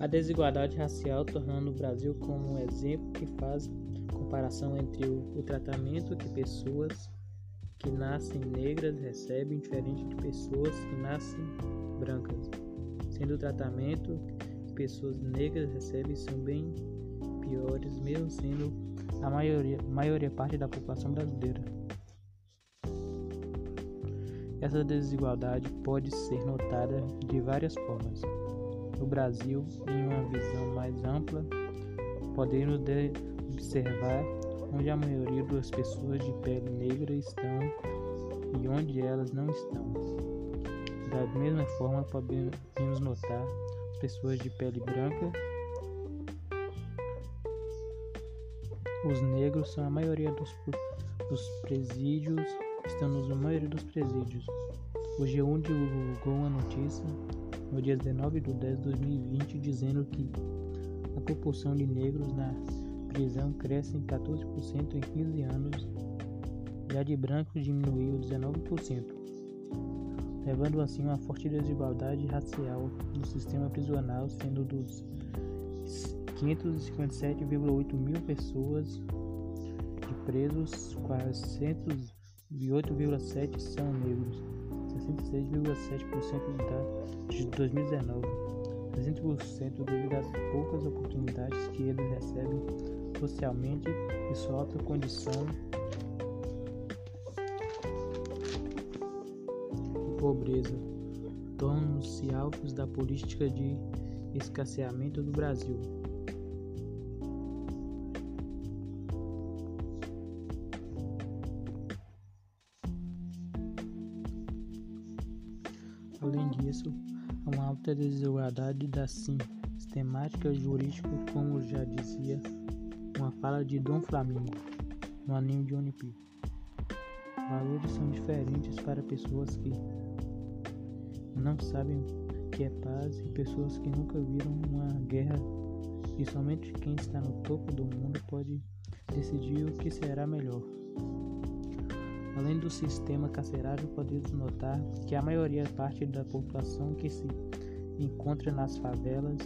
a desigualdade racial, tornando o Brasil como um exemplo que faz comparação entre o, o tratamento que pessoas que nascem negras recebem diferente de pessoas que nascem brancas, sendo o tratamento que pessoas negras recebem são bem piores, mesmo sendo a maioria, maioria parte da população brasileira. Essa desigualdade pode ser notada de várias formas. Brasil, em uma visão mais ampla, podemos observar onde a maioria das pessoas de pele negra estão e onde elas não estão. Da mesma forma, podemos notar pessoas de pele branca. Os negros são a maioria dos, dos presídios, estão na maioria dos presídios. O G1 divulgou uma notícia no dia 19 de 10 de 2020 dizendo que a proporção de negros na prisão cresce em 14% em 15 anos e a de brancos diminuiu 19%, levando assim uma forte desigualdade racial no sistema prisional, sendo dos 557,8 mil pessoas de presos, 408,7 são negros, 66,7% de 2019, 60% devido às poucas oportunidades que eles recebem socialmente e sua alta condição de pobreza tornam-se alvos da política de escasseamento do Brasil. Além disso, há uma alta desigualdade da sim sistemática jurídica, como já dizia uma fala de Dom Flamingo no anime de One. Valores são diferentes para pessoas que não sabem o que é paz e pessoas que nunca viram uma guerra e somente quem está no topo do mundo pode decidir o que será melhor. Além do sistema carcerário, podemos notar que a maioria parte da população que se encontra nas favelas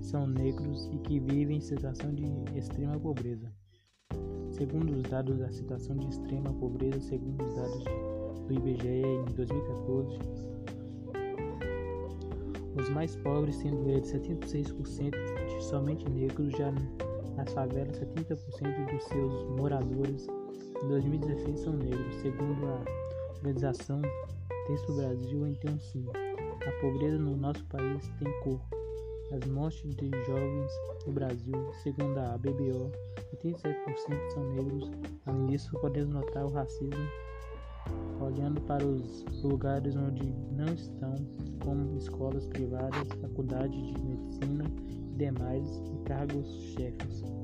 são negros e que vivem em situação de extrema pobreza. Segundo os dados da situação de extrema pobreza, segundo os dados do IBGE em 2014, os mais pobres, sendo eles 76% de somente negros, já nas favelas 70% dos seus moradores em 2016 são negros, segundo a organização Texto Brasil, então sim, a pobreza no nosso país tem cor. As mortes de jovens no Brasil, segundo a BBO, 87% são negros. Além disso, podemos notar o racismo olhando para os lugares onde não estão, como escolas privadas, faculdade de medicina e demais e cargos chefes.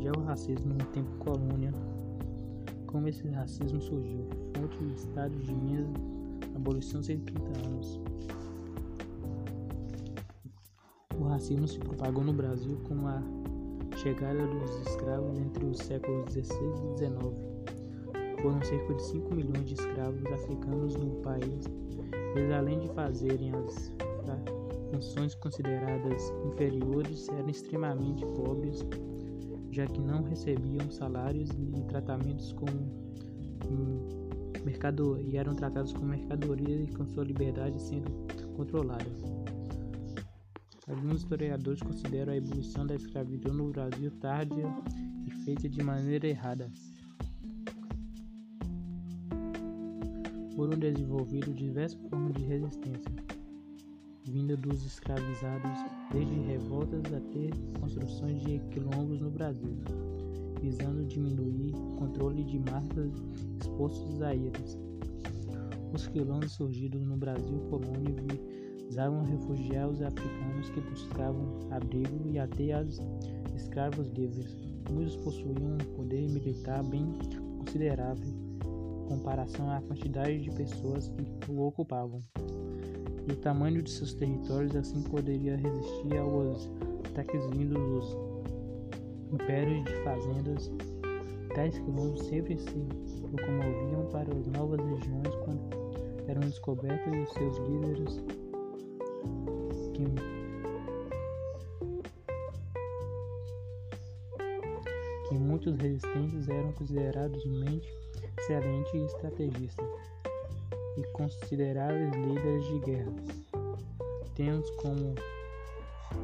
Já o racismo no tempo colônia, como esse racismo surgiu? Fonte do Estado de Minas, abolição 130 anos. O racismo se propagou no Brasil com a chegada dos escravos entre os séculos XVI e XIX. Foram cerca de 5 milhões de escravos africanos no país. Eles, além de fazerem as funções consideradas inferiores eram extremamente pobres, já que não recebiam salários e tratamentos como mercado e eram tratados como mercadoria e com sua liberdade sendo controlada. Alguns historiadores consideram a evolução da escravidão no Brasil tardia e feita de maneira errada. Foram desenvolvidas diversas formas de resistência, vinda dos escravizados, desde revoltas até construções de quilombos no Brasil, visando diminuir o controle de massas expostos a eles. Os quilombos surgidos no Brasil colônia visavam refugiar os africanos que buscavam abrigo e até as escravos livres. Muitos possuíam um poder militar bem considerável em comparação à quantidade de pessoas que o ocupavam e o tamanho de seus territórios assim poderia resistir aos ataques vindos dos impérios de fazendas. Tais quilombos sempre se locomoviam para as novas regiões quando eram descobertos e seus líderes que que muitos resistentes eram considerados mente excelente e estrategista e consideráveis líderes de guerra. Temos como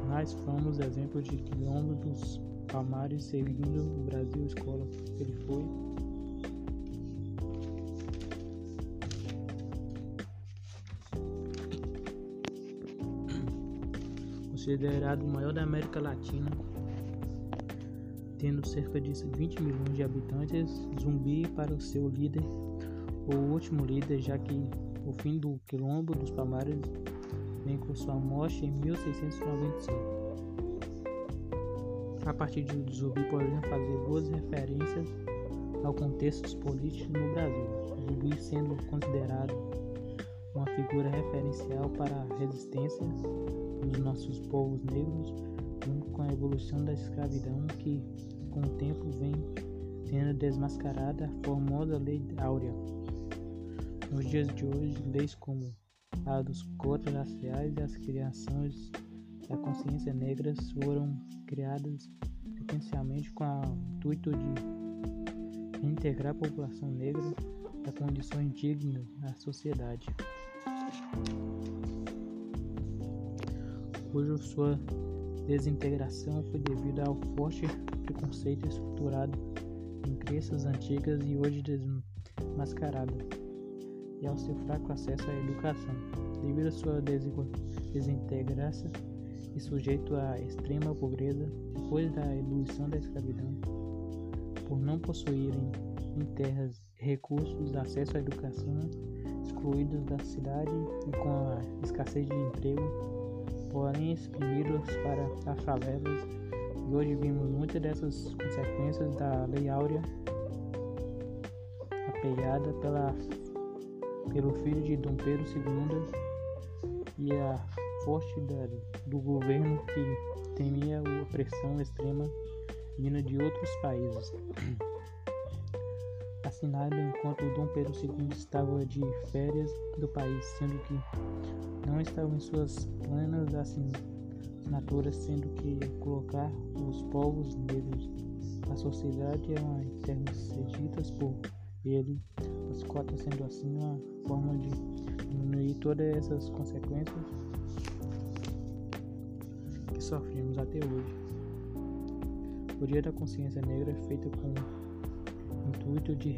mais famosos exemplos de quilombo dos Palmares seguindo o Brasil Escola. Ele foi considerado o maior da América Latina, tendo cerca de 20 milhões de habitantes, Zumbi para o seu líder, o último líder, já que o fim do Quilombo dos Palmares vem com sua morte em 1695. A partir de Zumbi podemos fazer boas referências ao contexto político no Brasil, Zumbi sendo considerado uma figura referencial para a resistência dos nossos povos negros, junto com a evolução da escravidão que, com o tempo, vem sendo desmascarada a formosa Lei Áurea. Nos dias de hoje, leis como a dos cotas raciais e as criações da consciência negras foram criadas potencialmente com o intuito de integrar a população negra a condições dignas na sociedade. Cuja sua desintegração foi devido ao forte preconceito estruturado em crenças antigas e hoje desmascarado, e ao seu fraco acesso à educação, devido à sua desintegração e sujeito à extrema pobreza depois da evolução da escravidão, por não possuírem em terras recursos, acesso à educação, excluídos da cidade e com a escassez de emprego, porém exprimidos para as favelas, e hoje vimos muitas dessas consequências da Lei Áurea apoiada pela, pelo filho de Dom Pedro II e a forte do governo que temia a opressão extrema vinda de outros países. Assinado enquanto Dom Pedro II estava de férias do país, sendo que não estavam em suas plenas assinaturas, sendo que colocar os povos negros na sociedade eram intercedidas por ele, as cotas sendo assim uma forma de diminuir todas essas consequências que sofremos até hoje. O Dia da Consciência Negra é feito com o intuito de